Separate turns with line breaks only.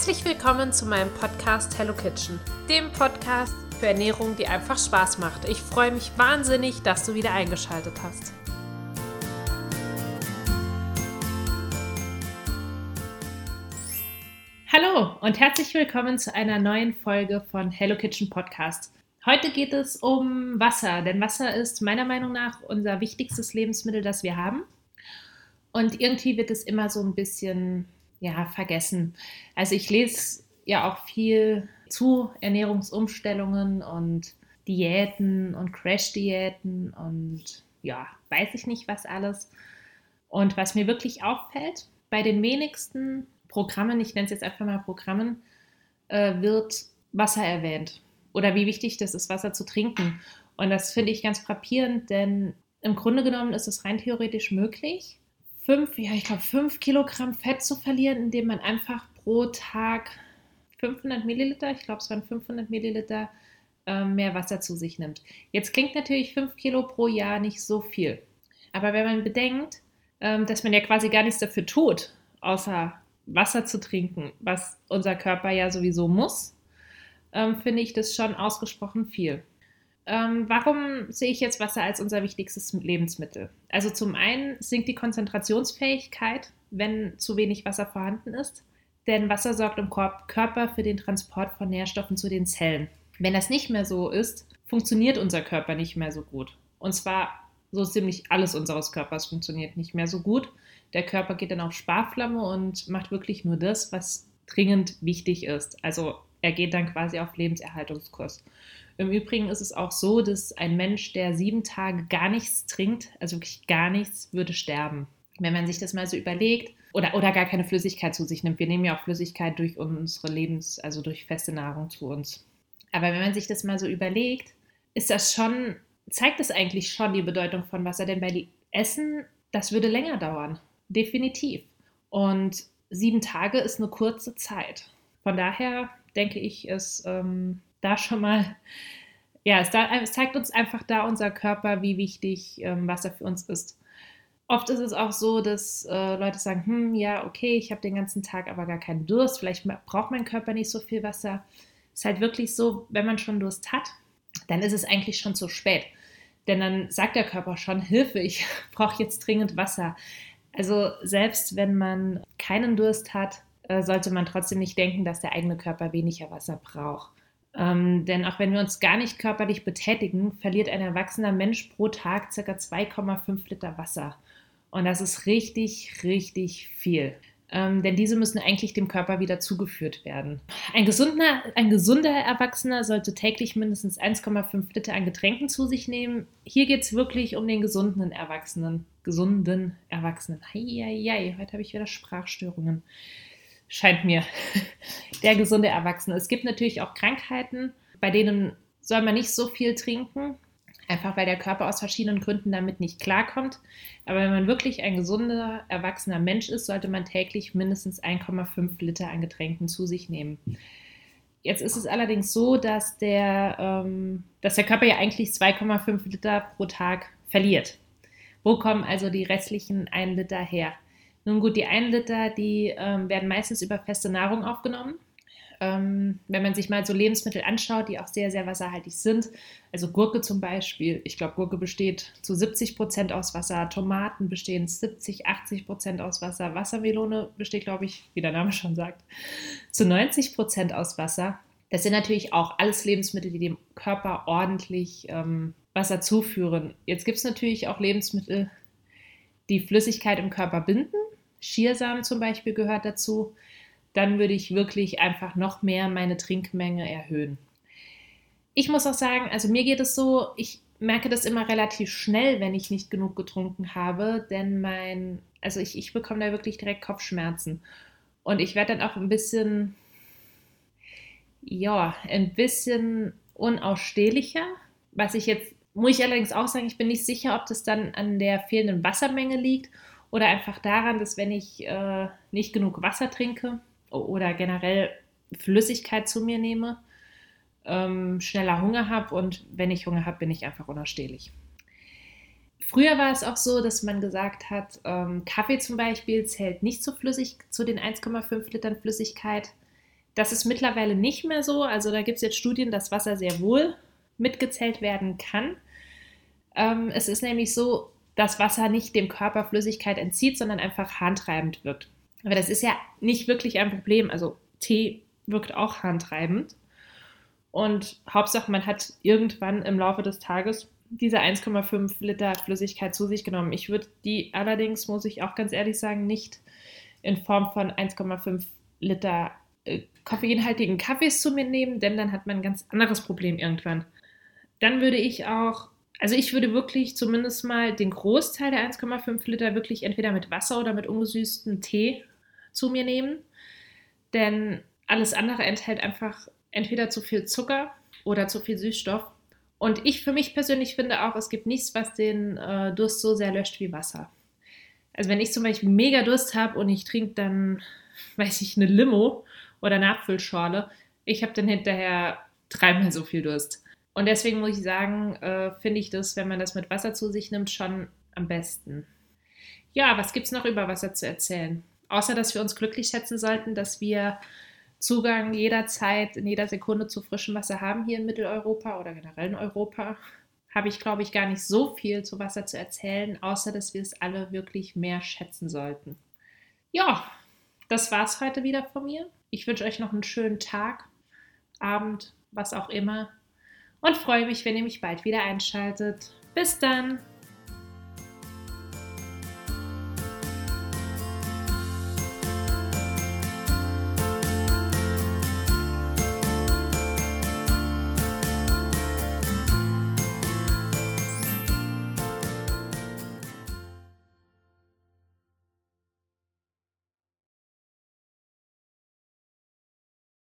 Herzlich willkommen zu meinem Podcast Hello Kitchen, dem Podcast für Ernährung, die einfach Spaß macht. Ich freue mich wahnsinnig, dass du wieder eingeschaltet hast. Hallo und herzlich willkommen zu einer neuen Folge von Hello Kitchen Podcast. Heute geht es um Wasser, denn Wasser ist meiner Meinung nach unser wichtigstes Lebensmittel, das wir haben. Und irgendwie wird es immer so ein bisschen ja, vergessen. Also ich lese ja auch viel zu Ernährungsumstellungen und Diäten und Crash-Diäten und ja, weiß ich nicht was alles. Und was mir wirklich auffällt, bei den wenigsten Programmen, ich nenne es jetzt einfach mal Programmen, äh, wird Wasser erwähnt oder wie wichtig das ist, Wasser zu trinken. Und das finde ich ganz frappierend, denn im Grunde genommen ist es rein theoretisch möglich, fünf, ja, ich glaube, fünf Kilogramm Fett zu verlieren, indem man einfach pro Tag 500 Milliliter, ich glaube, es waren 500 Milliliter äh, mehr Wasser zu sich nimmt. Jetzt klingt natürlich 5 Kilo pro Jahr nicht so viel. Aber wenn man bedenkt, ähm, dass man ja quasi gar nichts dafür tut, außer Wasser zu trinken, was unser Körper ja sowieso muss, ähm, finde ich das schon ausgesprochen viel. Ähm, warum sehe ich jetzt Wasser als unser wichtigstes Lebensmittel? Also zum einen sinkt die Konzentrationsfähigkeit, wenn zu wenig Wasser vorhanden ist, denn Wasser sorgt im Körper für den Transport von Nährstoffen zu den Zellen. Wenn das nicht mehr so ist, funktioniert unser Körper nicht mehr so gut. Und zwar so ziemlich alles unseres Körpers funktioniert nicht mehr so gut. Der Körper geht dann auf Sparflamme und macht wirklich nur das, was dringend wichtig ist. Also er geht dann quasi auf Lebenserhaltungskurs. Im Übrigen ist es auch so, dass ein Mensch, der sieben Tage gar nichts trinkt, also wirklich gar nichts, würde sterben. Wenn man sich das mal so überlegt oder, oder gar keine Flüssigkeit zu sich nimmt. Wir nehmen ja auch Flüssigkeit durch unsere Lebens-, also durch feste Nahrung zu uns. Aber wenn man sich das mal so überlegt, ist das schon, zeigt es eigentlich schon die Bedeutung von Wasser, denn bei Essen, das würde länger dauern. Definitiv. Und sieben Tage ist eine kurze Zeit. Von daher denke ich, ist ähm, da schon mal, ja, es, da, es, zeigt uns einfach da unser Körper, wie wichtig ähm, Wasser für uns ist. Oft ist es auch so, dass äh, Leute sagen, hm, ja, okay, ich habe den ganzen Tag aber gar keinen Durst, vielleicht braucht mein Körper nicht so viel Wasser. Es Ist halt wirklich so, wenn man schon Durst hat, dann ist es eigentlich schon zu spät. Denn dann sagt der Körper schon, Hilfe, ich brauche jetzt dringend Wasser. Also selbst wenn man keinen Durst hat, äh, sollte man trotzdem nicht denken, dass der eigene Körper weniger Wasser braucht. Ähm, denn auch wenn wir uns gar nicht körperlich betätigen, verliert ein erwachsener Mensch pro Tag ca. 2,5 Liter Wasser. Und das ist richtig, richtig viel. Ähm, denn diese müssen eigentlich dem Körper wieder zugeführt werden. Ein gesunder, ein gesunder Erwachsener sollte täglich mindestens 1,5 Liter an Getränken zu sich nehmen. Hier geht es wirklich um den gesunden Erwachsenen. Gesunden Erwachsenen. Heieiei, heute habe ich wieder Sprachstörungen scheint mir der gesunde Erwachsene. Es gibt natürlich auch Krankheiten, bei denen soll man nicht so viel trinken, einfach weil der Körper aus verschiedenen Gründen damit nicht klarkommt. Aber wenn man wirklich ein gesunder, erwachsener Mensch ist, sollte man täglich mindestens 1,5 Liter an Getränken zu sich nehmen. Jetzt ist es allerdings so, dass der, ähm, dass der Körper ja eigentlich 2,5 Liter pro Tag verliert. Wo kommen also die restlichen 1 Liter her? Nun gut, die 1 Liter, die ähm, werden meistens über feste Nahrung aufgenommen. Ähm, wenn man sich mal so Lebensmittel anschaut, die auch sehr, sehr wasserhaltig sind, also Gurke zum Beispiel, ich glaube, Gurke besteht zu 70 Prozent aus Wasser, Tomaten bestehen 70, 80 Prozent aus Wasser, Wassermelone besteht, glaube ich, wie der Name schon sagt, zu 90 Prozent aus Wasser. Das sind natürlich auch alles Lebensmittel, die dem Körper ordentlich ähm, Wasser zuführen. Jetzt gibt es natürlich auch Lebensmittel, die Flüssigkeit im Körper binden. Schiersamen zum Beispiel gehört dazu. Dann würde ich wirklich einfach noch mehr meine Trinkmenge erhöhen. Ich muss auch sagen, also mir geht es so, ich merke das immer relativ schnell, wenn ich nicht genug getrunken habe, denn mein, also ich, ich bekomme da wirklich direkt Kopfschmerzen. Und ich werde dann auch ein bisschen, ja, ein bisschen unausstehlicher, was ich jetzt muss ich allerdings auch sagen, ich bin nicht sicher, ob das dann an der fehlenden Wassermenge liegt oder einfach daran, dass wenn ich äh, nicht genug Wasser trinke oder generell Flüssigkeit zu mir nehme, ähm, schneller Hunger habe und wenn ich Hunger habe, bin ich einfach unausstehlich. Früher war es auch so, dass man gesagt hat, ähm, Kaffee zum Beispiel zählt nicht zu flüssig, zu den 1,5 Litern Flüssigkeit. Das ist mittlerweile nicht mehr so. Also da gibt es jetzt Studien, dass Wasser sehr wohl mitgezählt werden kann. Ähm, es ist nämlich so, dass Wasser nicht dem Körper Flüssigkeit entzieht, sondern einfach harntreibend wirkt. Aber das ist ja nicht wirklich ein Problem. Also Tee wirkt auch harntreibend. Und Hauptsache, man hat irgendwann im Laufe des Tages diese 1,5 Liter Flüssigkeit zu sich genommen. Ich würde die allerdings, muss ich auch ganz ehrlich sagen, nicht in Form von 1,5 Liter äh, koffeinhaltigen Kaffees zu mir nehmen, denn dann hat man ein ganz anderes Problem irgendwann. Dann würde ich auch, also ich würde wirklich zumindest mal den Großteil der 1,5 Liter wirklich entweder mit Wasser oder mit ungesüßtem Tee zu mir nehmen, denn alles andere enthält einfach entweder zu viel Zucker oder zu viel Süßstoff. Und ich für mich persönlich finde auch, es gibt nichts, was den äh, Durst so sehr löscht wie Wasser. Also wenn ich zum Beispiel mega Durst habe und ich trinke dann, weiß ich, eine Limo oder eine Apfelschorle, ich habe dann hinterher dreimal so viel Durst. Und deswegen muss ich sagen, äh, finde ich das, wenn man das mit Wasser zu sich nimmt, schon am besten. Ja, was gibt es noch über Wasser zu erzählen? Außer, dass wir uns glücklich schätzen sollten, dass wir Zugang jederzeit, in jeder Sekunde zu frischem Wasser haben hier in Mitteleuropa oder generell in Europa, habe ich, glaube ich, gar nicht so viel zu Wasser zu erzählen, außer dass wir es alle wirklich mehr schätzen sollten. Ja, das war es heute wieder von mir. Ich wünsche euch noch einen schönen Tag, Abend, was auch immer und freue mich, wenn ihr mich bald wieder einschaltet. Bis dann!